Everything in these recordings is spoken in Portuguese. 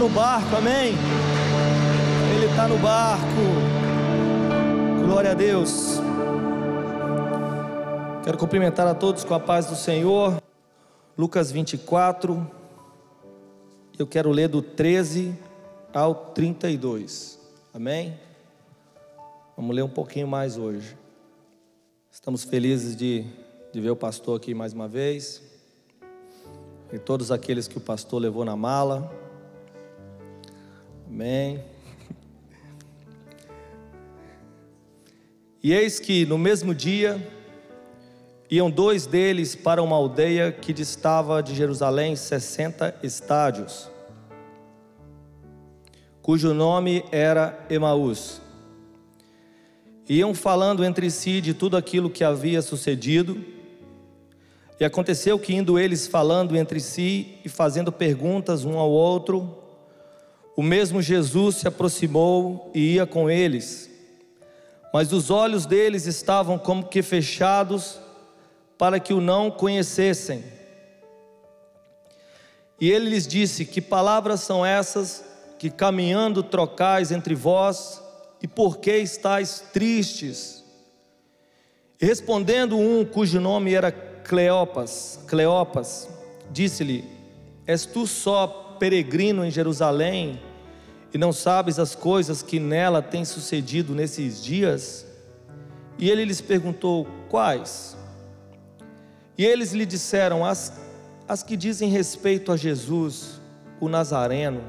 no barco, amém? Ele está no barco. Glória a Deus. Quero cumprimentar a todos com a paz do Senhor. Lucas 24. Eu quero ler do 13 ao 32. Amém? Vamos ler um pouquinho mais hoje. Estamos felizes de, de ver o pastor aqui mais uma vez. E todos aqueles que o pastor levou na mala. Amém. E eis que no mesmo dia iam dois deles para uma aldeia que distava de Jerusalém sessenta estádios, cujo nome era Emaús. Iam falando entre si de tudo aquilo que havia sucedido. E aconteceu que, indo eles falando entre si e fazendo perguntas um ao outro, o mesmo Jesus se aproximou e ia com eles, mas os olhos deles estavam como que fechados para que o não conhecessem. E ele lhes disse: Que palavras são essas que caminhando trocais entre vós, e por que estáis tristes? Respondendo um cujo nome era Cleopas, Cleopas, disse-lhe: És tu só peregrino em Jerusalém e não sabes as coisas que nela têm sucedido nesses dias? E ele lhes perguntou: Quais? E eles lhe disseram: As, as que dizem respeito a Jesus, o Nazareno,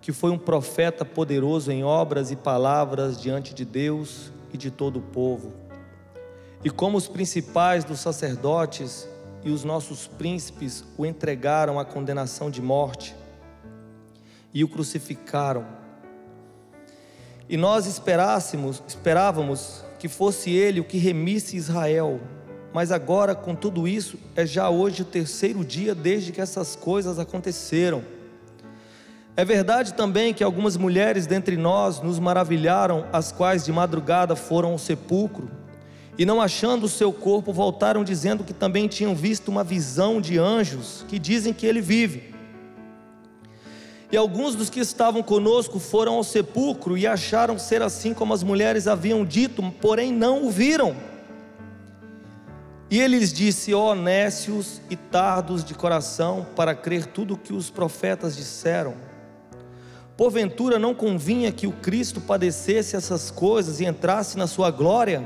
que foi um profeta poderoso em obras e palavras diante de Deus e de todo o povo. E como os principais dos sacerdotes e os nossos príncipes o entregaram à condenação de morte e o crucificaram. E nós esperássemos, esperávamos que fosse ele o que remisse Israel. Mas agora, com tudo isso, é já hoje o terceiro dia desde que essas coisas aconteceram. É verdade também que algumas mulheres dentre nós nos maravilharam, as quais de madrugada foram ao sepulcro, e não achando o seu corpo, voltaram dizendo que também tinham visto uma visão de anjos que dizem que ele vive. E alguns dos que estavam conosco foram ao sepulcro e acharam ser assim como as mulheres haviam dito, porém não o viram. E ele lhes disse: Ó oh, nécios e tardos de coração, para crer tudo o que os profetas disseram. Porventura não convinha que o Cristo padecesse essas coisas e entrasse na sua glória?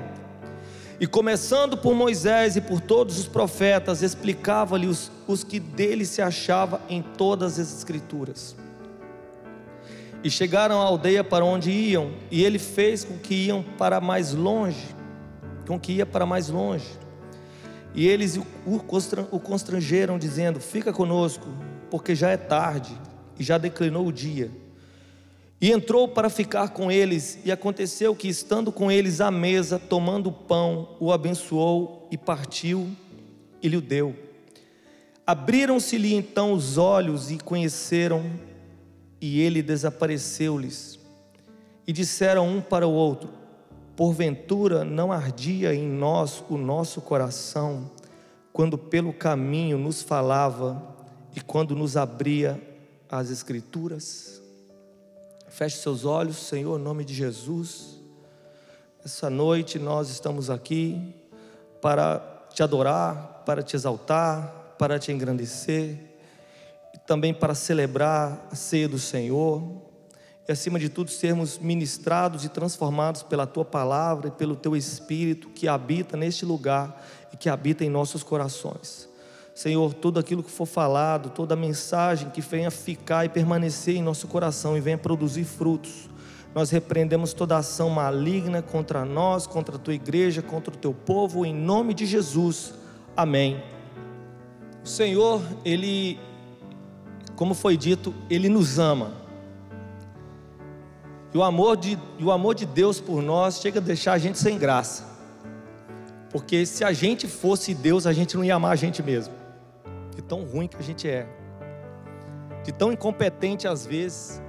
E começando por Moisés e por todos os profetas, explicava-lhe os, os que dele se achava em todas as Escrituras. E chegaram à aldeia para onde iam, e ele fez com que iam para mais longe, com que ia para mais longe. E eles o constrangeram, dizendo: Fica conosco, porque já é tarde e já declinou o dia. E entrou para ficar com eles, e aconteceu que, estando com eles à mesa, tomando o pão, o abençoou e partiu e lhe o deu. Abriram-se-lhe então os olhos e conheceram e ele desapareceu-lhes. E disseram um para o outro: Porventura não ardia em nós o nosso coração, quando pelo caminho nos falava e quando nos abria as Escrituras? Feche seus olhos, Senhor, em nome de Jesus. Essa noite nós estamos aqui para te adorar, para te exaltar, para te engrandecer também para celebrar a ceia do Senhor e, acima de tudo, sermos ministrados e transformados pela tua palavra e pelo teu Espírito que habita neste lugar e que habita em nossos corações. Senhor, tudo aquilo que for falado, toda mensagem que venha ficar e permanecer em nosso coração e venha produzir frutos, nós repreendemos toda ação maligna contra nós, contra a tua igreja, contra o teu povo, em nome de Jesus. Amém. O Senhor, Ele como foi dito, Ele nos ama. E o amor de, o amor de Deus por nós chega a deixar a gente sem graça. Porque se a gente fosse Deus, a gente não ia amar a gente mesmo. De tão ruim que a gente é. De tão incompetente às vezes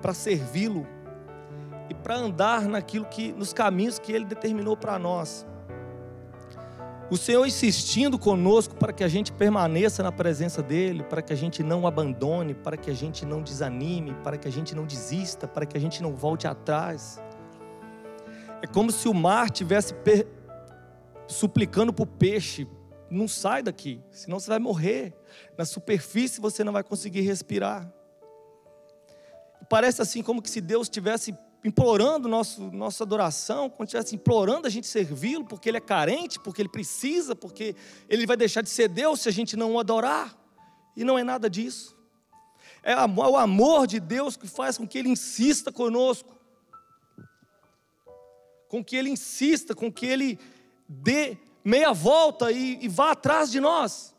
para servi-lo e para andar naquilo que nos caminhos que ele determinou para nós. O Senhor insistindo conosco para que a gente permaneça na presença dEle, para que a gente não abandone, para que a gente não desanime, para que a gente não desista, para que a gente não volte atrás. É como se o mar tivesse per... suplicando para o peixe: não sai daqui, senão você vai morrer. Na superfície você não vai conseguir respirar. Parece assim como que se Deus estivesse implorando nosso, nossa adoração, como estivesse implorando a gente servi-lo, porque ele é carente, porque ele precisa, porque ele vai deixar de ser Deus se a gente não o adorar. E não é nada disso. É o amor de Deus que faz com que ele insista conosco, com que ele insista, com que ele dê meia volta e, e vá atrás de nós.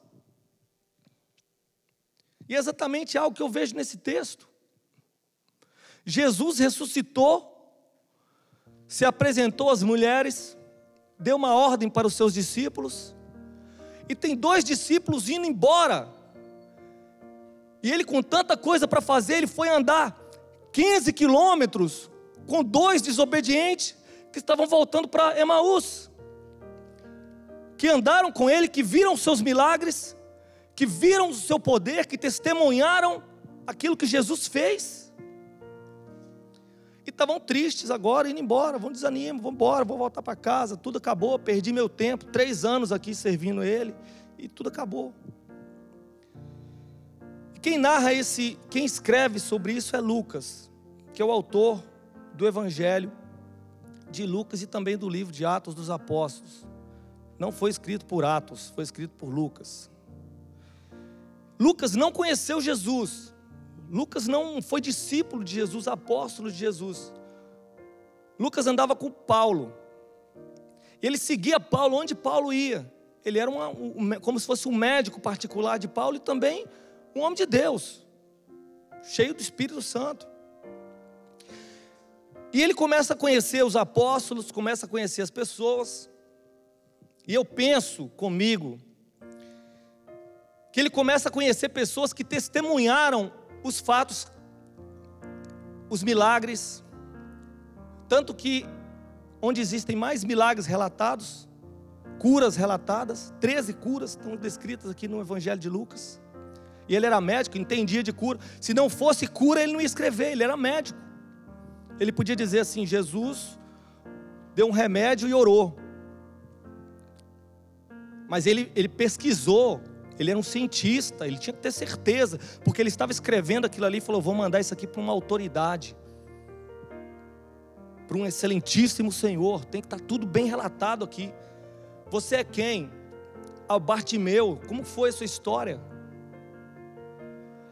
E é exatamente algo que eu vejo nesse texto. Jesus ressuscitou, se apresentou às mulheres, deu uma ordem para os seus discípulos, e tem dois discípulos indo embora. E ele, com tanta coisa para fazer, ele foi andar 15 quilômetros com dois desobedientes que estavam voltando para Emaús, que andaram com ele, que viram os seus milagres, que viram o seu poder, que testemunharam aquilo que Jesus fez e estavam tristes agora, indo embora, vão desanimo, vão embora, vou voltar para casa, tudo acabou, perdi meu tempo, três anos aqui servindo ele, e tudo acabou. Quem narra esse, quem escreve sobre isso é Lucas, que é o autor do Evangelho de Lucas e também do livro de Atos dos Apóstolos. Não foi escrito por Atos, foi escrito por Lucas. Lucas não conheceu Jesus, Lucas não foi discípulo de Jesus, apóstolo de Jesus. Lucas andava com Paulo. Ele seguia Paulo onde Paulo ia. Ele era uma, um, como se fosse um médico particular de Paulo e também um homem de Deus, cheio do Espírito Santo. E ele começa a conhecer os apóstolos, começa a conhecer as pessoas. E eu penso comigo que ele começa a conhecer pessoas que testemunharam os fatos, os milagres, tanto que onde existem mais milagres relatados, curas relatadas, 13 curas estão descritas aqui no Evangelho de Lucas. E ele era médico, entendia de cura. Se não fosse cura, ele não ia escrever, ele era médico. Ele podia dizer assim: Jesus deu um remédio e orou. Mas ele, ele pesquisou ele era um cientista, ele tinha que ter certeza, porque ele estava escrevendo aquilo ali e falou: vou mandar isso aqui para uma autoridade, para um excelentíssimo Senhor. Tem que estar tá tudo bem relatado aqui. Você é quem? Ao Bartimeu, como foi a sua história?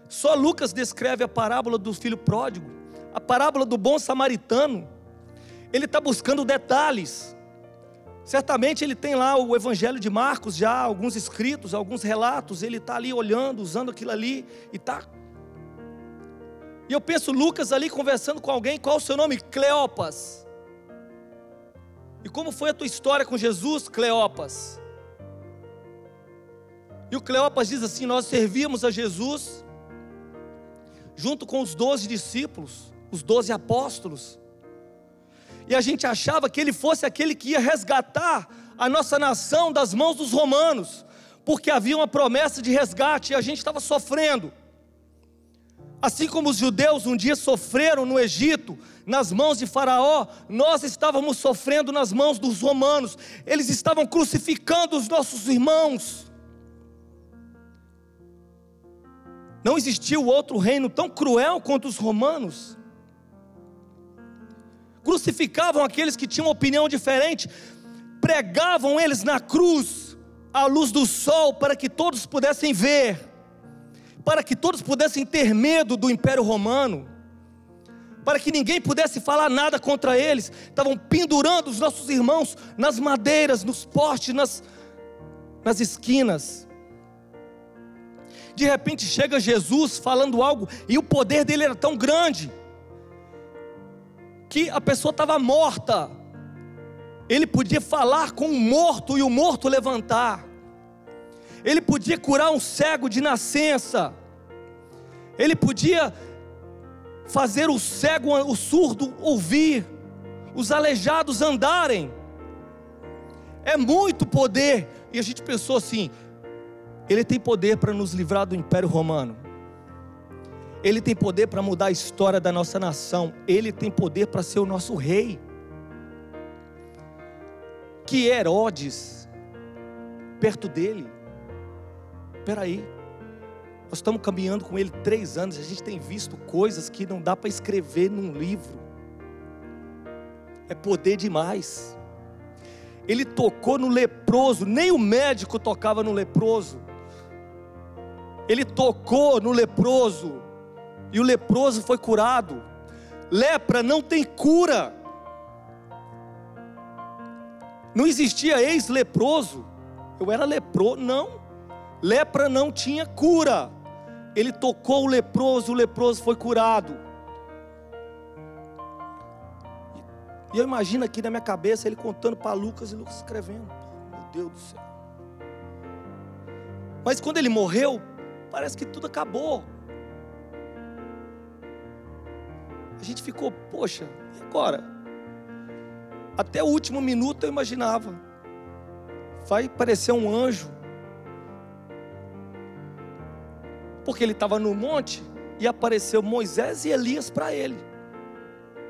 Só Lucas descreve a parábola do filho pródigo, a parábola do bom samaritano. Ele está buscando detalhes. Certamente ele tem lá o Evangelho de Marcos, já alguns escritos, alguns relatos, ele está ali olhando, usando aquilo ali, e está. E eu penso Lucas ali conversando com alguém, qual o seu nome? Cleopas. E como foi a tua história com Jesus, Cleopas? E o Cleopas diz assim: Nós servíamos a Jesus, junto com os doze discípulos, os doze apóstolos e a gente achava que ele fosse aquele que ia resgatar a nossa nação das mãos dos romanos, porque havia uma promessa de resgate e a gente estava sofrendo. Assim como os judeus um dia sofreram no Egito, nas mãos de Faraó, nós estávamos sofrendo nas mãos dos romanos, eles estavam crucificando os nossos irmãos. Não existiu outro reino tão cruel quanto os romanos crucificavam aqueles que tinham opinião diferente, pregavam eles na cruz, à luz do sol, para que todos pudessem ver, para que todos pudessem ter medo do Império Romano, para que ninguém pudesse falar nada contra eles, estavam pendurando os nossos irmãos nas madeiras, nos postes, nas, nas esquinas. De repente chega Jesus falando algo, e o poder dele era tão grande, que a pessoa estava morta. Ele podia falar com um morto e o morto levantar. Ele podia curar um cego de nascença. Ele podia fazer o cego, o surdo ouvir, os aleijados andarem. É muito poder. E a gente pensou assim: ele tem poder para nos livrar do Império Romano. Ele tem poder para mudar a história da nossa nação. Ele tem poder para ser o nosso rei. Que Herodes, perto dele, peraí, nós estamos caminhando com ele três anos, a gente tem visto coisas que não dá para escrever num livro. É poder demais. Ele tocou no leproso, nem o médico tocava no leproso. Ele tocou no leproso, e o leproso foi curado. Lepra não tem cura. Não existia ex-leproso. Eu era leproso, não. Lepra não tinha cura. Ele tocou o leproso, o leproso foi curado. E eu imagino aqui na minha cabeça ele contando para Lucas e Lucas escrevendo. Meu Deus do céu. Mas quando ele morreu, parece que tudo acabou. Gente ficou, poxa, e agora? Até o último minuto eu imaginava. Vai parecer um anjo. Porque ele estava no monte e apareceu Moisés e Elias para ele.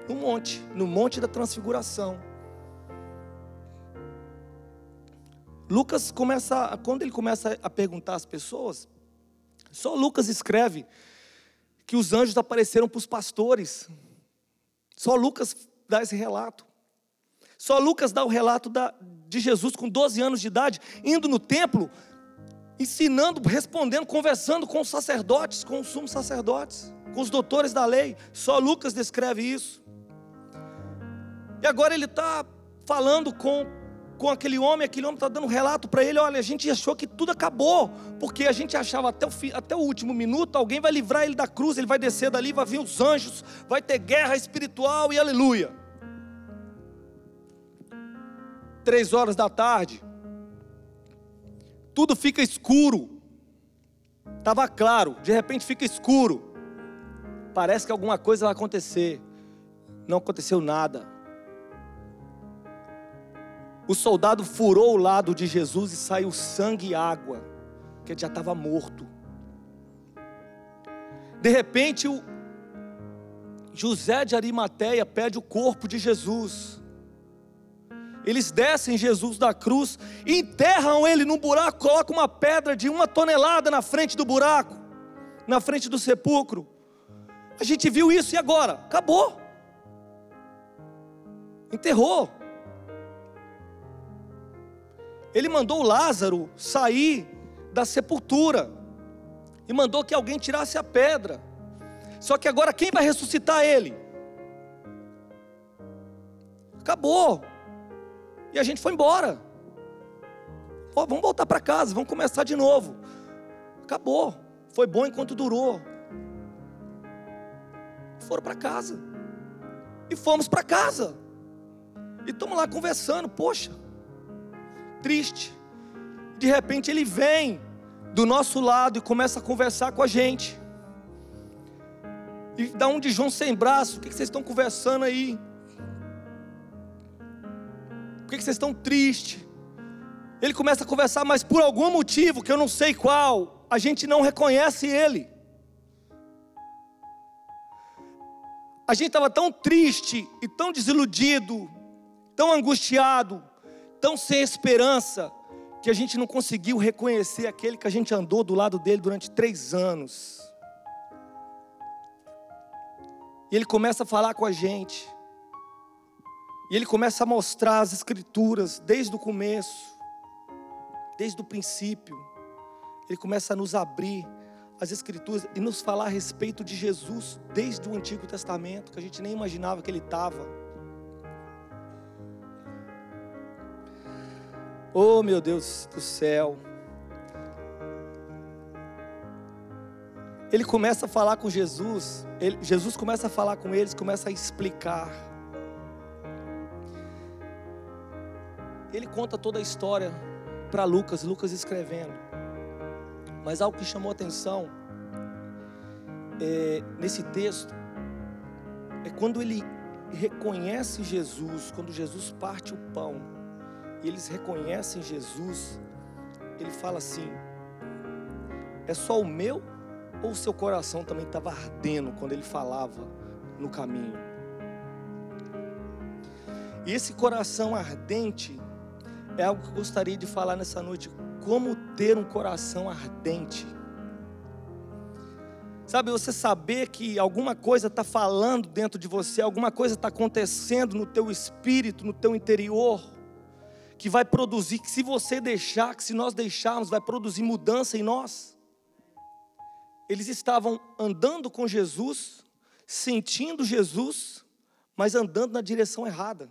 No monte, no monte da transfiguração. Lucas começa, quando ele começa a perguntar às pessoas, só Lucas escreve que os anjos apareceram para os pastores. Só Lucas dá esse relato. Só Lucas dá o relato da, de Jesus com 12 anos de idade, indo no templo, ensinando, respondendo, conversando com os sacerdotes, com os sumos sacerdotes, com os doutores da lei. Só Lucas descreve isso. E agora ele está falando com, com aquele homem, aquele homem está dando um relato para ele: olha, a gente achou que tudo acabou, porque a gente achava até o, até o último minuto, alguém vai livrar ele da cruz, ele vai descer dali, vai vir os anjos, vai ter guerra espiritual e aleluia. Três horas da tarde, tudo fica escuro. Estava claro, de repente fica escuro. Parece que alguma coisa vai acontecer. Não aconteceu nada. O soldado furou o lado de Jesus e saiu sangue e água, que ele já estava morto. De repente, o José de Arimateia pede o corpo de Jesus. Eles descem Jesus da cruz, enterram ele num buraco, colocam uma pedra de uma tonelada na frente do buraco, na frente do sepulcro. A gente viu isso e agora? Acabou. Enterrou. Ele mandou Lázaro sair da sepultura e mandou que alguém tirasse a pedra. Só que agora quem vai ressuscitar ele? Acabou. E a gente foi embora. Vamos voltar para casa, vamos começar de novo. Acabou. Foi bom enquanto durou. Foram para casa. E fomos para casa. E estamos lá conversando. Poxa, triste. De repente ele vem do nosso lado e começa a conversar com a gente. E dá um de João sem braço. O que vocês estão conversando aí? Por que vocês estão tristes? Ele começa a conversar, mas por algum motivo que eu não sei qual, a gente não reconhece ele. A gente estava tão triste e tão desiludido, tão angustiado, tão sem esperança, que a gente não conseguiu reconhecer aquele que a gente andou do lado dele durante três anos. E ele começa a falar com a gente, e ele começa a mostrar as Escrituras desde o começo, desde o princípio. Ele começa a nos abrir as Escrituras e nos falar a respeito de Jesus desde o Antigo Testamento, que a gente nem imaginava que ele estava. Oh, meu Deus do céu. Ele começa a falar com Jesus, ele, Jesus começa a falar com eles, começa a explicar. Ele conta toda a história para Lucas, Lucas escrevendo. Mas algo que chamou atenção é, nesse texto é quando ele reconhece Jesus, quando Jesus parte o pão e eles reconhecem Jesus, ele fala assim: é só o meu ou o seu coração também estava ardendo quando ele falava no caminho? E esse coração ardente é algo que eu gostaria de falar nessa noite. Como ter um coração ardente? Sabe, você saber que alguma coisa está falando dentro de você, alguma coisa está acontecendo no teu espírito, no teu interior, que vai produzir, que se você deixar, que se nós deixarmos, vai produzir mudança em nós. Eles estavam andando com Jesus, sentindo Jesus, mas andando na direção errada,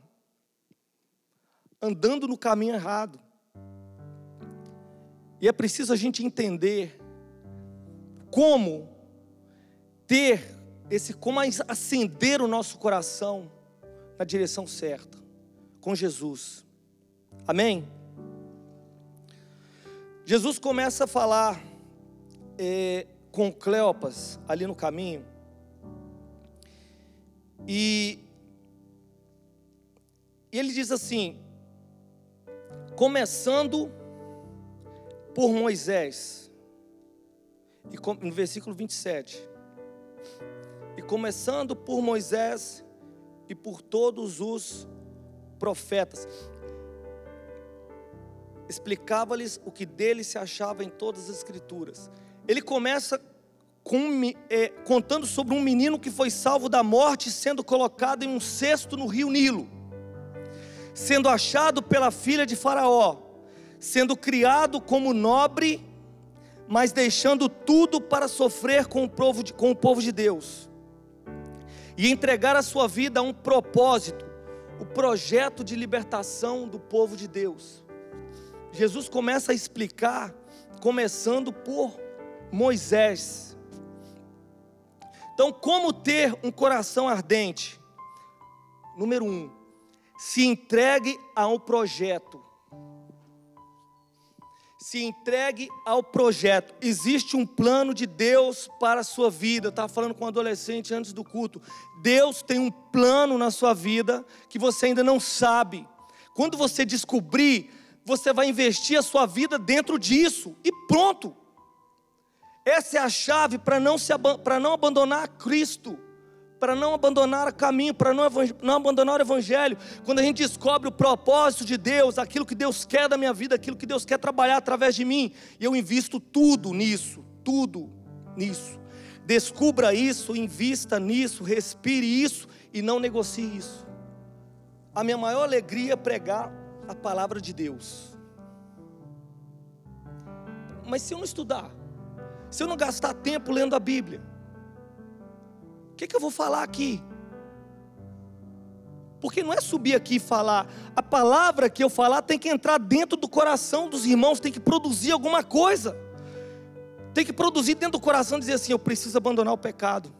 andando no caminho errado. E é preciso a gente entender como ter esse, como acender o nosso coração na direção certa, com Jesus. Amém? Jesus começa a falar é, com Cleopas ali no caminho, e, ele diz assim: começando por Moisés, e no versículo 27 e começando por Moisés e por todos os profetas, explicava-lhes o que dele se achava em todas as escrituras. Ele começa com, é, contando sobre um menino que foi salvo da morte, sendo colocado em um cesto no rio Nilo, sendo achado pela filha de Faraó, sendo criado como nobre, mas deixando tudo para sofrer com o povo de, com o povo de Deus e entregar a sua vida a um propósito, o projeto de libertação do povo de Deus. Jesus começa a explicar, começando por Moisés. Então, como ter um coração ardente? Número um, se entregue a um projeto se entregue ao projeto. Existe um plano de Deus para a sua vida. Eu estava falando com um adolescente antes do culto. Deus tem um plano na sua vida que você ainda não sabe. Quando você descobrir, você vai investir a sua vida dentro disso e pronto. Essa é a chave para não, se, para não abandonar Cristo para não abandonar o caminho, para não, não abandonar o Evangelho. Quando a gente descobre o propósito de Deus, aquilo que Deus quer da minha vida, aquilo que Deus quer trabalhar através de mim, eu invisto tudo nisso, tudo nisso. Descubra isso, invista nisso, respire isso e não negocie isso. A minha maior alegria é pregar a palavra de Deus. Mas se eu não estudar, se eu não gastar tempo lendo a Bíblia, o que, que eu vou falar aqui? Porque não é subir aqui e falar, a palavra que eu falar tem que entrar dentro do coração dos irmãos, tem que produzir alguma coisa. Tem que produzir dentro do coração dizer assim: eu preciso abandonar o pecado.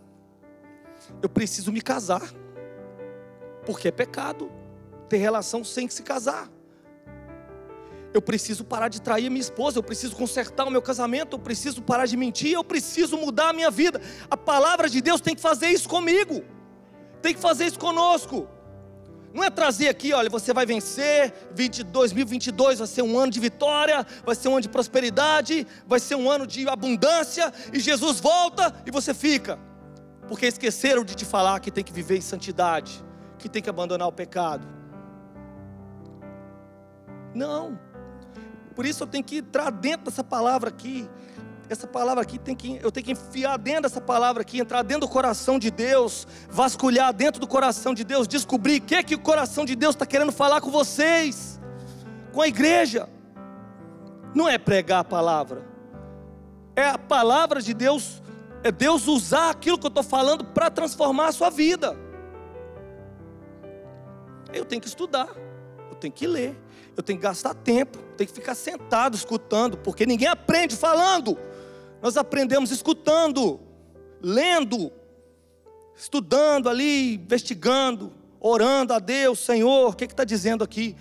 Eu preciso me casar. Porque é pecado ter relação sem se casar eu preciso parar de trair a minha esposa, eu preciso consertar o meu casamento, eu preciso parar de mentir, eu preciso mudar a minha vida. A palavra de Deus tem que fazer isso comigo, tem que fazer isso conosco. Não é trazer aqui, olha, você vai vencer, 20, 2022 vai ser um ano de vitória, vai ser um ano de prosperidade, vai ser um ano de abundância, e Jesus volta e você fica, porque esqueceram de te falar que tem que viver em santidade, que tem que abandonar o pecado. Não, por isso eu tenho que entrar dentro dessa palavra aqui. Essa palavra aqui tem que eu tenho que enfiar dentro dessa palavra aqui, entrar dentro do coração de Deus, vasculhar dentro do coração de Deus, descobrir o que é que o coração de Deus está querendo falar com vocês, com a igreja. Não é pregar a palavra, é a palavra de Deus, é Deus usar aquilo que eu estou falando para transformar a sua vida. Eu tenho que estudar, eu tenho que ler, eu tenho que gastar tempo, tenho que ficar sentado escutando, porque ninguém aprende falando. Nós aprendemos escutando, lendo, estudando ali, investigando, orando a Deus, Senhor, o que está dizendo aqui?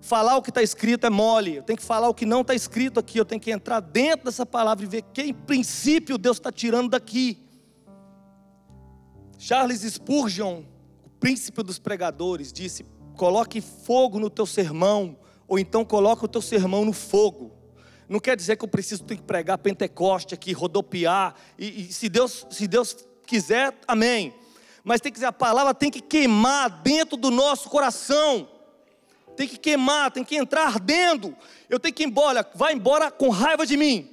Falar o que está escrito é mole, eu tenho que falar o que não está escrito aqui, eu tenho que entrar dentro dessa palavra e ver que princípio Deus está tirando daqui. Charles Spurgeon, o príncipe dos pregadores, disse: coloque fogo no teu sermão, ou então coloca o teu sermão no fogo. Não quer dizer que eu preciso ter que pregar Pentecoste aqui, rodopiar, e, e se, Deus, se Deus quiser, amém. Mas tem que dizer, a palavra tem que queimar dentro do nosso coração. Tem que queimar, tem que entrar ardendo. Eu tenho que ir embora, vai embora com raiva de mim.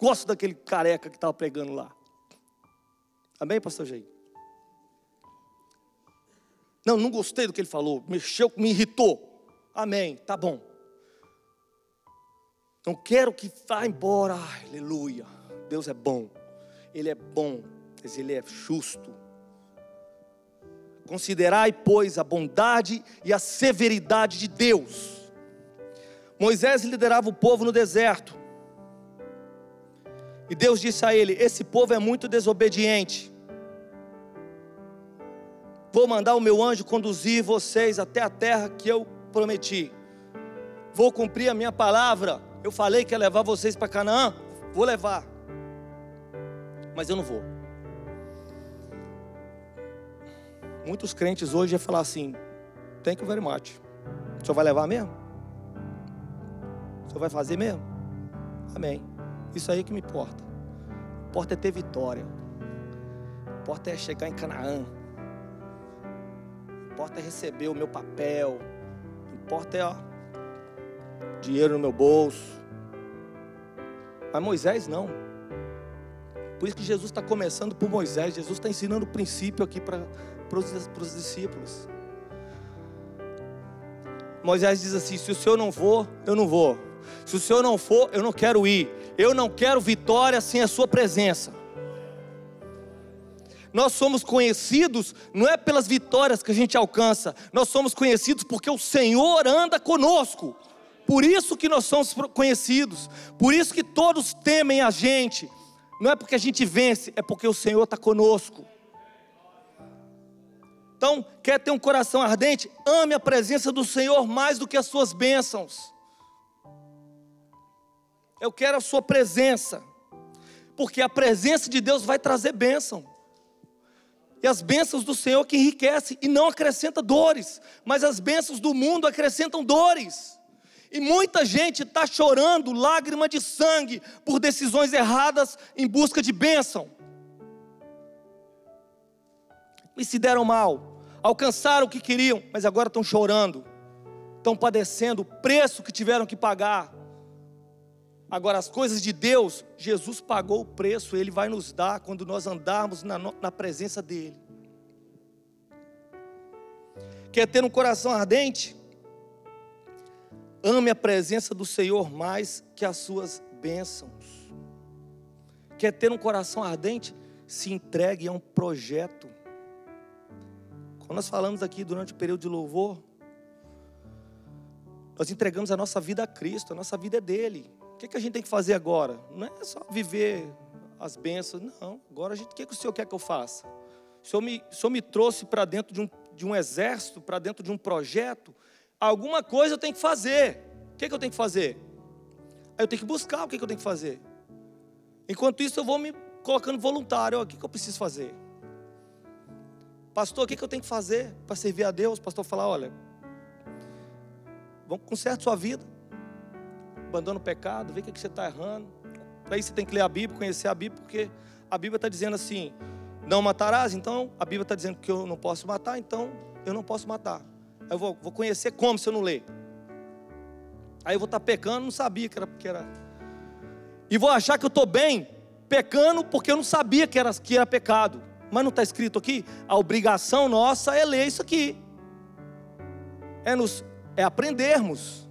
Gosto daquele careca que estava pregando lá. Amém, pastor Jair? Não, não gostei do que ele falou, mexeu, me irritou. Amém, tá bom. Não quero que vá embora, aleluia. Deus é bom, Ele é bom, mas Ele é justo. Considerai, pois, a bondade e a severidade de Deus. Moisés liderava o povo no deserto. E Deus disse a ele: Esse povo é muito desobediente. Vou mandar o meu anjo conduzir vocês até a terra que eu prometi. Vou cumprir a minha palavra. Eu falei que ia levar vocês para Canaã. Vou levar. Mas eu não vou. Muitos crentes hoje iam falar assim: Thank you very much. O senhor vai levar mesmo? O senhor vai fazer mesmo? Amém. Isso aí que me importa. Importa é ter vitória. Importa é chegar em Canaã. Importa é receber o meu papel. Importa é ó, dinheiro no meu bolso. Mas Moisés não. Por isso que Jesus está começando por Moisés. Jesus está ensinando o princípio aqui para os discípulos. Moisés diz assim: se o senhor não for, eu não vou. Se o senhor não for, eu não quero ir. Eu não quero vitória sem a sua presença. Nós somos conhecidos não é pelas vitórias que a gente alcança, nós somos conhecidos porque o Senhor anda conosco. Por isso que nós somos conhecidos, por isso que todos temem a gente. Não é porque a gente vence, é porque o Senhor está conosco. Então, quer ter um coração ardente? Ame a presença do Senhor mais do que as suas bênçãos. Eu quero a sua presença, porque a presença de Deus vai trazer bênção. E as bênçãos do Senhor que enriquece e não acrescenta dores, mas as bênçãos do mundo acrescentam dores. E muita gente está chorando lágrima de sangue por decisões erradas em busca de bênção. E se deram mal, alcançaram o que queriam, mas agora estão chorando, estão padecendo o preço que tiveram que pagar. Agora, as coisas de Deus, Jesus pagou o preço, Ele vai nos dar quando nós andarmos na, na presença dEle. Quer ter um coração ardente? Ame a presença do Senhor mais que as suas bênçãos. Quer ter um coração ardente? Se entregue a um projeto. Quando nós falamos aqui durante o período de louvor, nós entregamos a nossa vida a Cristo, a nossa vida é dele. O que, que a gente tem que fazer agora? Não é só viver as bênçãos, não. Agora, a gente, o que, que o Senhor quer que eu faça? O Senhor me, o Senhor me trouxe para dentro de um, de um exército, para dentro de um projeto. Alguma coisa eu tenho que fazer. O que, que eu tenho que fazer? Aí eu tenho que buscar o que, que eu tenho que fazer. Enquanto isso, eu vou me colocando voluntário. O que, que eu preciso fazer? Pastor, o que, que eu tenho que fazer para servir a Deus? O pastor falar: olha, vamos consertar sua vida abandona o pecado, vê o que você está errando. Para isso você tem que ler a Bíblia, conhecer a Bíblia, porque a Bíblia está dizendo assim: não matarás, então a Bíblia está dizendo que eu não posso matar, então eu não posso matar. Aí eu vou, vou conhecer como se eu não ler. Aí eu vou estar tá pecando, não sabia que era, que era. E vou achar que eu estou bem, pecando, porque eu não sabia que era, que era pecado. Mas não está escrito aqui? A obrigação nossa é ler isso aqui. É, nos, é aprendermos.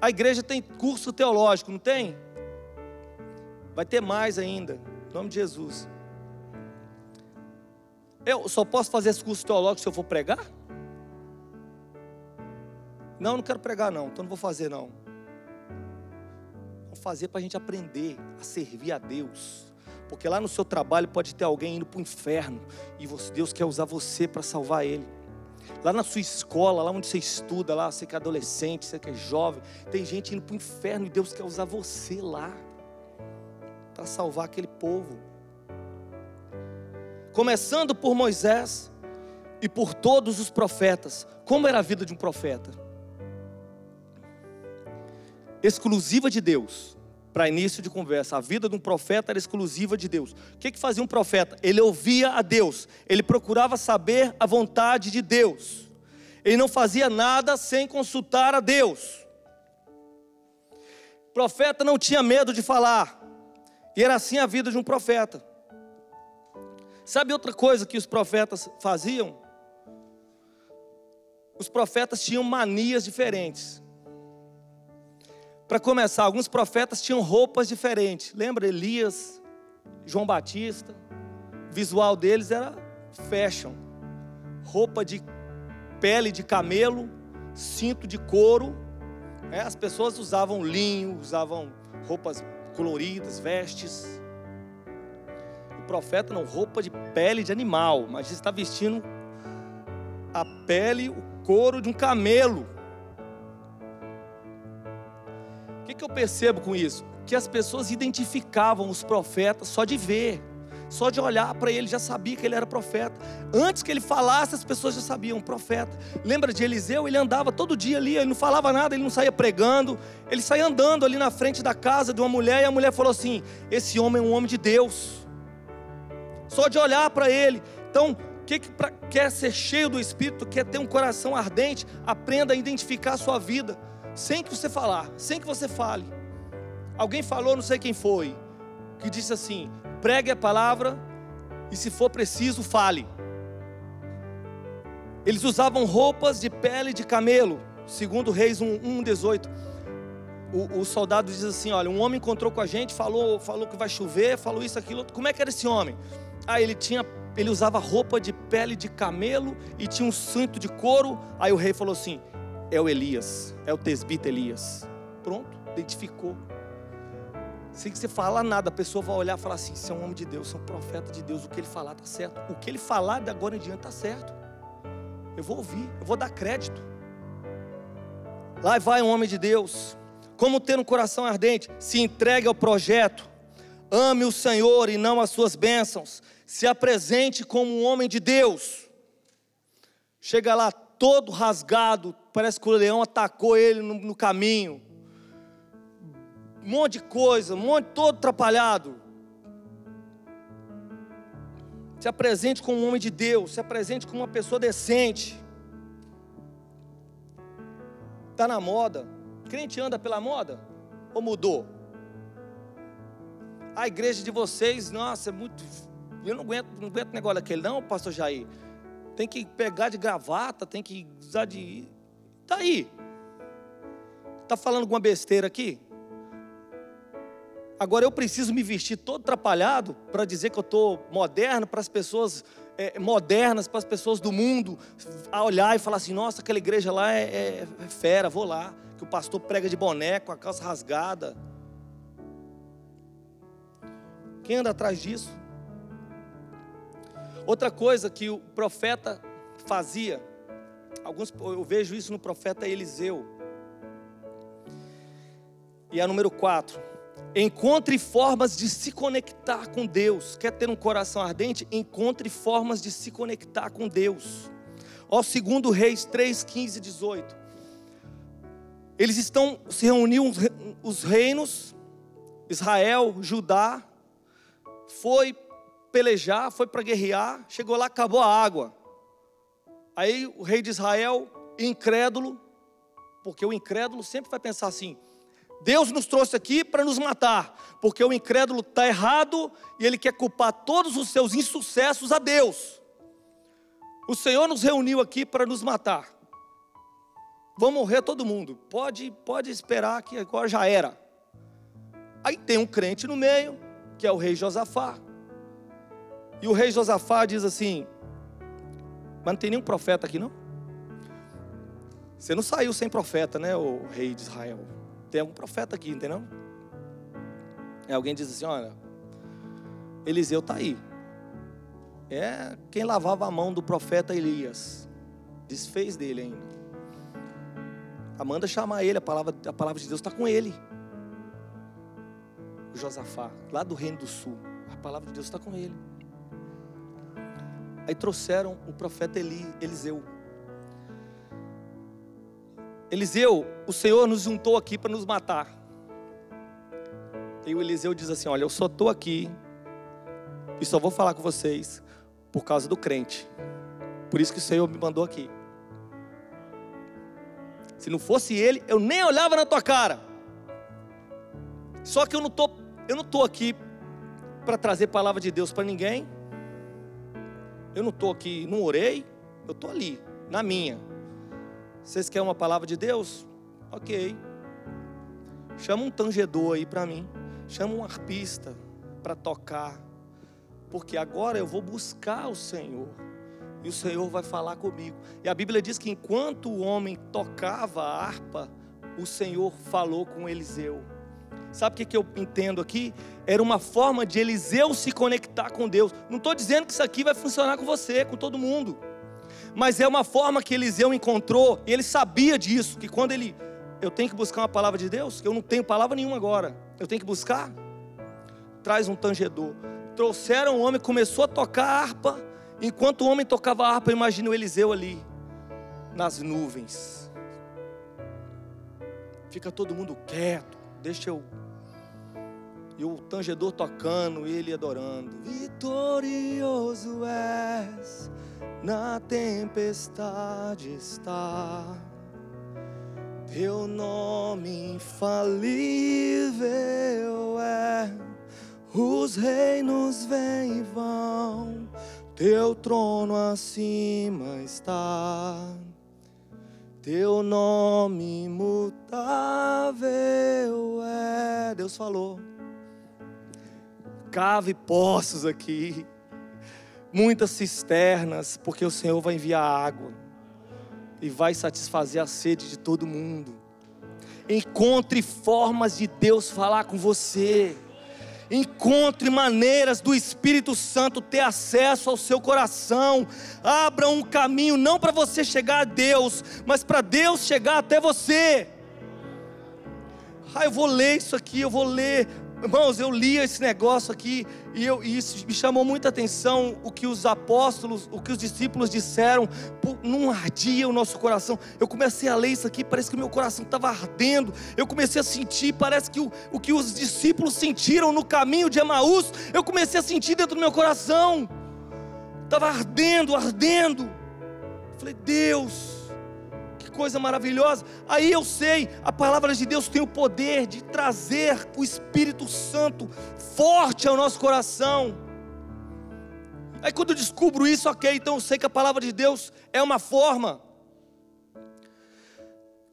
A igreja tem curso teológico, não tem? Vai ter mais ainda, em nome de Jesus. Eu só posso fazer esse curso teológico se eu for pregar? Não, não quero pregar não, então não vou fazer não. Vou fazer para a gente aprender a servir a Deus. Porque lá no seu trabalho pode ter alguém indo para o inferno e Deus quer usar você para salvar ele. Lá na sua escola, lá onde você estuda, lá você que é adolescente, você que é jovem, tem gente indo para o inferno e Deus quer usar você lá para salvar aquele povo. Começando por Moisés, e por todos os profetas. Como era a vida de um profeta? Exclusiva de Deus. Para início de conversa, a vida de um profeta era exclusiva de Deus. O que, que fazia um profeta? Ele ouvia a Deus, ele procurava saber a vontade de Deus, ele não fazia nada sem consultar a Deus. O profeta não tinha medo de falar, e era assim a vida de um profeta. Sabe outra coisa que os profetas faziam? os profetas tinham manias diferentes. Para começar, alguns profetas tinham roupas diferentes. Lembra Elias, João Batista? O visual deles era fashion. Roupa de pele de camelo, cinto de couro. É, as pessoas usavam linho, usavam roupas coloridas, vestes. O profeta não, roupa de pele de animal, mas está vestindo a pele, o couro de um camelo. Que, que eu percebo com isso? Que as pessoas identificavam os profetas só de ver, só de olhar para ele, já sabia que ele era profeta. Antes que ele falasse, as pessoas já sabiam, profeta. Lembra de Eliseu? Ele andava todo dia ali, ele não falava nada, ele não saía pregando, ele saía andando ali na frente da casa de uma mulher, e a mulher falou assim: Esse homem é um homem de Deus. Só de olhar para ele. Então, que, que pra, quer ser cheio do Espírito, quer ter um coração ardente, aprenda a identificar a sua vida, sem que você falar, sem que você fale. Alguém falou, não sei quem foi, que disse assim: pregue a palavra e se for preciso, fale. Eles usavam roupas de pele de camelo, segundo Reis 1:18. O, o, soldado diz assim: olha, um homem encontrou com a gente, falou, falou que vai chover, falou isso, aquilo. Como é que era esse homem? Ah, ele tinha ele usava roupa de pele de camelo e tinha um cinto de couro. Aí o rei falou assim: é o Elias, é o tesbita Elias. Pronto, identificou. Sem que você falar nada, a pessoa vai olhar e falar assim: você é um homem de Deus, você é um profeta de Deus, o que ele falar está certo. O que ele falar de agora em diante está certo. Eu vou ouvir, eu vou dar crédito. Lá vai um homem de Deus. Como ter um coração ardente? Se entregue ao projeto. Ame o Senhor e não as suas bênçãos se apresente como um homem de Deus. Chega lá todo rasgado, parece que o leão atacou ele no, no caminho. Um monte de coisa, um monte todo atrapalhado. Se apresente como um homem de Deus, se apresente como uma pessoa decente. Está na moda. Crente anda pela moda? Ou mudou? A igreja de vocês, nossa, é muito eu não aguento, não aguento negócio daquele, não, pastor Jair. Tem que pegar de gravata, tem que usar de. Está aí. Está falando alguma besteira aqui? Agora eu preciso me vestir todo atrapalhado para dizer que eu estou moderno para as pessoas é, modernas, para as pessoas do mundo, a olhar e falar assim: nossa, aquela igreja lá é, é, é fera, vou lá. Que o pastor prega de boneco, a calça rasgada. Quem anda atrás disso? Outra coisa que o profeta fazia, alguns, eu vejo isso no profeta Eliseu. E a número 4. Encontre formas de se conectar com Deus. Quer ter um coração ardente? Encontre formas de se conectar com Deus. Ó, segundo Reis 3, 15 e 18. Eles estão, se reuniam os reinos, Israel, Judá, foi pelejar, foi para guerrear, chegou lá, acabou a água. Aí o rei de Israel, incrédulo, porque o incrédulo sempre vai pensar assim: Deus nos trouxe aqui para nos matar, porque o incrédulo está errado e ele quer culpar todos os seus insucessos a Deus. O Senhor nos reuniu aqui para nos matar. Vão morrer todo mundo. Pode, pode esperar que agora já era. Aí tem um crente no meio, que é o rei Josafá. E o rei Josafá diz assim: Mas não tem nenhum profeta aqui, não? Você não saiu sem profeta, né, o rei de Israel? Tem algum profeta aqui, entendeu? E alguém diz assim: Olha, Eliseu está aí. É quem lavava a mão do profeta Elias. Desfez dele ainda. Amanda chamar ele, a palavra, a palavra de Deus está com ele. O Josafá, lá do reino do sul. A palavra de Deus está com ele. Aí trouxeram o profeta Eli, Eliseu. Eliseu, o Senhor nos juntou aqui para nos matar. E o Eliseu diz assim: Olha, eu só estou aqui e só vou falar com vocês por causa do crente. Por isso que o Senhor me mandou aqui. Se não fosse ele, eu nem olhava na tua cara. Só que eu não tô, eu não tô aqui para trazer palavra de Deus para ninguém. Eu não tô aqui, não orei, eu tô ali, na minha. Vocês querem uma palavra de Deus? OK. Chama um tangedor aí para mim. Chama um arpista para tocar. Porque agora eu vou buscar o Senhor e o Senhor vai falar comigo. E a Bíblia diz que enquanto o homem tocava a harpa, o Senhor falou com Eliseu. Sabe o que, que eu entendo aqui? Era uma forma de Eliseu se conectar com Deus. Não estou dizendo que isso aqui vai funcionar com você, com todo mundo. Mas é uma forma que Eliseu encontrou, e ele sabia disso, que quando ele. Eu tenho que buscar uma palavra de Deus, que eu não tenho palavra nenhuma agora. Eu tenho que buscar. Traz um tangedor. Trouxeram o homem, começou a tocar a harpa. Enquanto o homem tocava a harpa, imagina o Eliseu ali, nas nuvens. Fica todo mundo quieto, deixa eu. E o tangedor tocando, ele adorando. Vitorioso és, na tempestade está. Teu nome infalível é. Os reinos vêm e vão teu trono acima está, teu nome imutável é. Deus falou. Cave poços aqui, muitas cisternas, porque o Senhor vai enviar água e vai satisfazer a sede de todo mundo. Encontre formas de Deus falar com você. Encontre maneiras do Espírito Santo ter acesso ao seu coração. Abra um caminho não para você chegar a Deus, mas para Deus chegar até você. Ah, eu vou ler isso aqui, eu vou ler Irmãos, eu li esse negócio aqui e, eu, e isso me chamou muita atenção o que os apóstolos, o que os discípulos disseram, não ardia o nosso coração. Eu comecei a ler isso aqui, parece que o meu coração estava ardendo. Eu comecei a sentir, parece que o, o que os discípulos sentiram no caminho de Emaús, eu comecei a sentir dentro do meu coração. Estava ardendo, ardendo. Eu falei, Deus, coisa maravilhosa. Aí eu sei, a palavra de Deus tem o poder de trazer o Espírito Santo forte ao nosso coração. Aí quando eu descubro isso, ok, então eu sei que a palavra de Deus é uma forma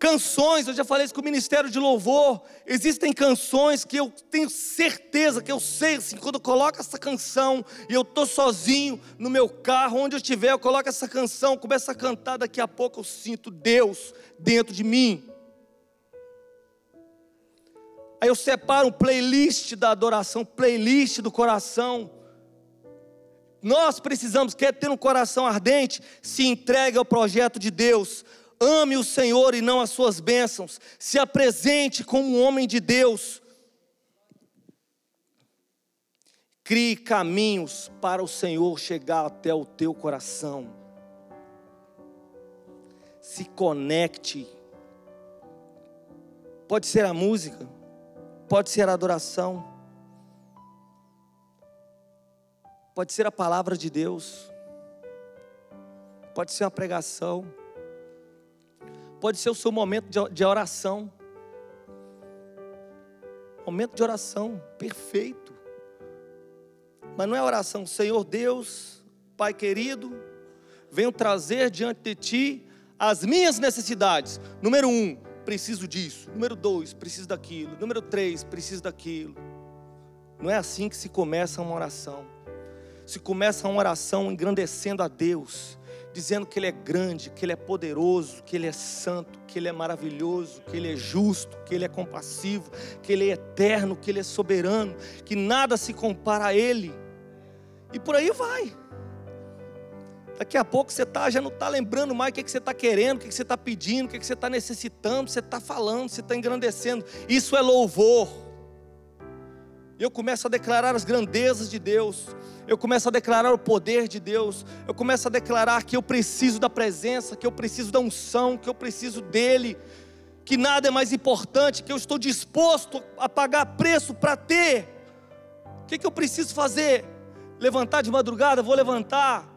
Canções, eu já falei isso com o ministério de louvor. Existem canções que eu tenho certeza, que eu sei, assim, quando eu coloco essa canção e eu estou sozinho no meu carro, onde eu estiver, eu coloco essa canção, começo a cantar, daqui a pouco eu sinto Deus dentro de mim. Aí eu separo um playlist da adoração, playlist do coração. Nós precisamos, quer ter um coração ardente, se entregue ao projeto de Deus ame o Senhor e não as suas bênçãos, se apresente como um homem de Deus, crie caminhos para o Senhor chegar até o teu coração, se conecte, pode ser a música, pode ser a adoração, pode ser a palavra de Deus, pode ser uma pregação, Pode ser o seu momento de oração. Momento de oração, perfeito. Mas não é oração, Senhor Deus, Pai querido, venho trazer diante de Ti as minhas necessidades. Número um, preciso disso. Número dois, preciso daquilo. Número três, preciso daquilo. Não é assim que se começa uma oração. Se começa uma oração engrandecendo a Deus, dizendo que Ele é grande, que Ele é poderoso, que Ele é santo, que Ele é maravilhoso, que Ele é justo, que Ele é compassivo, que Ele é eterno, que Ele é soberano, que nada se compara a Ele. E por aí vai. Daqui a pouco você tá, já não está lembrando mais o que, que você está querendo, o que, que você está pedindo, o que, que você está necessitando, você está falando, você está engrandecendo. Isso é louvor. Eu começo a declarar as grandezas de Deus. Eu começo a declarar o poder de Deus. Eu começo a declarar que eu preciso da presença, que eu preciso da unção, que eu preciso dele. Que nada é mais importante, que eu estou disposto a pagar preço para ter. O que, que eu preciso fazer? Levantar de madrugada? Vou levantar.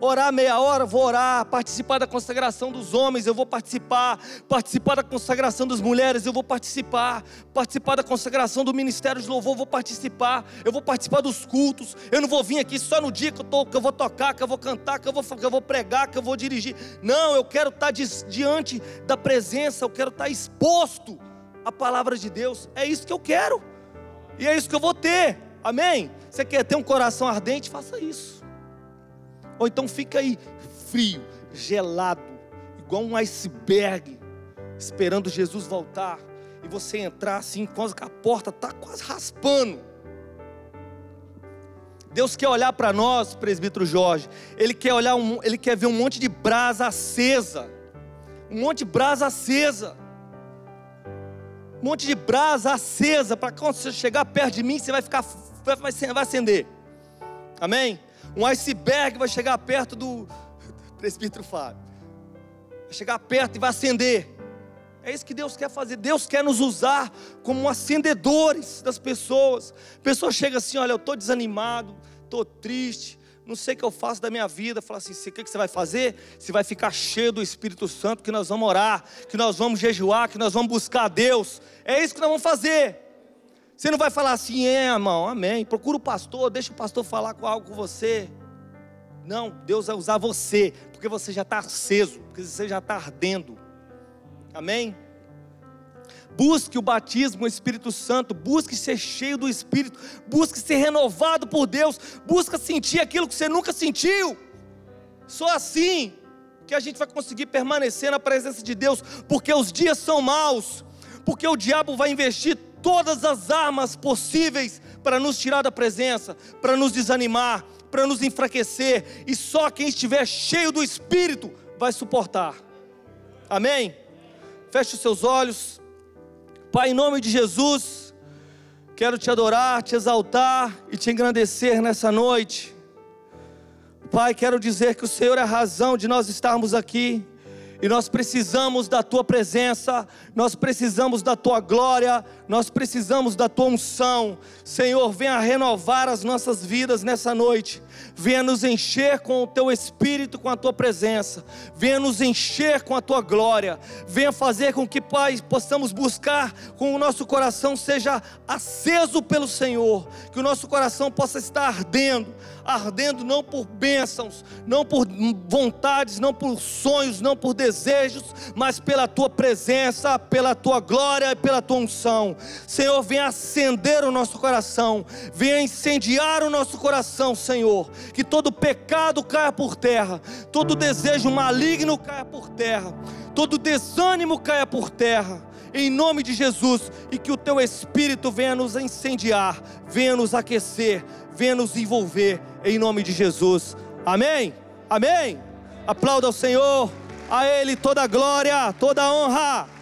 Orar meia hora, vou orar. Participar da consagração dos homens, eu vou participar. Participar da consagração das mulheres, eu vou participar. Participar da consagração do ministério de louvor, eu vou participar. Eu vou participar dos cultos. Eu não vou vir aqui só no dia que eu, tô, que eu vou tocar, que eu vou cantar, que eu vou, que eu vou pregar, que eu vou dirigir. Não, eu quero estar diante da presença, eu quero estar exposto à palavra de Deus. É isso que eu quero. E é isso que eu vou ter. Amém? Você quer ter um coração ardente? Faça isso. Ou então fica aí frio, gelado, igual um iceberg, esperando Jesus voltar. E você entrar assim, quase que a porta está quase raspando. Deus quer olhar para nós, presbítero Jorge. Ele quer olhar, um, ele quer ver um monte de brasa acesa. Um monte de brasa acesa. Um monte de brasa acesa. Para quando você chegar perto de mim, você vai ficar, vai, vai acender. Amém? Um iceberg vai chegar perto do presbítero Fábio. Vai chegar perto e vai acender. É isso que Deus quer fazer. Deus quer nos usar como acendedores das pessoas. A pessoa chega assim: olha, eu estou desanimado, estou triste, não sei o que eu faço da minha vida. Fala assim: o que você vai fazer? Você vai ficar cheio do Espírito Santo, que nós vamos orar, que nós vamos jejuar, que nós vamos buscar a Deus. É isso que nós vamos fazer. Você não vai falar assim, é, irmão, amém. Procura o pastor, deixa o pastor falar com algo com você. Não, Deus vai usar você, porque você já está aceso, porque você já está ardendo. Amém? Busque o batismo, o Espírito Santo, busque ser cheio do Espírito, busque ser renovado por Deus, busque sentir aquilo que você nunca sentiu. Só assim que a gente vai conseguir permanecer na presença de Deus, porque os dias são maus, porque o diabo vai investir todas as armas possíveis para nos tirar da presença, para nos desanimar, para nos enfraquecer, e só quem estiver cheio do Espírito vai suportar. Amém? Feche os seus olhos. Pai, em nome de Jesus, quero te adorar, te exaltar e te engrandecer nessa noite. Pai, quero dizer que o Senhor é a razão de nós estarmos aqui. E nós precisamos da tua presença, nós precisamos da tua glória, nós precisamos da tua unção. Senhor, venha renovar as nossas vidas nessa noite. Venha nos encher com o teu espírito, com a tua presença. Venha nos encher com a tua glória. Venha fazer com que, Pai, possamos buscar com o nosso coração seja aceso pelo Senhor, que o nosso coração possa estar ardendo, ardendo não por bênçãos, não por vontades, não por sonhos, não por desejos, mas pela tua presença, pela tua glória e pela tua unção. Senhor, venha acender o nosso coração, venha incendiar o nosso coração, Senhor. Que todo pecado caia por terra, todo desejo maligno caia por terra, todo desânimo caia por terra em nome de Jesus, e que o teu Espírito venha nos incendiar, venha nos aquecer, venha nos envolver, em nome de Jesus. Amém? Amém? Aplauda ao Senhor, a Ele toda a glória, toda a honra.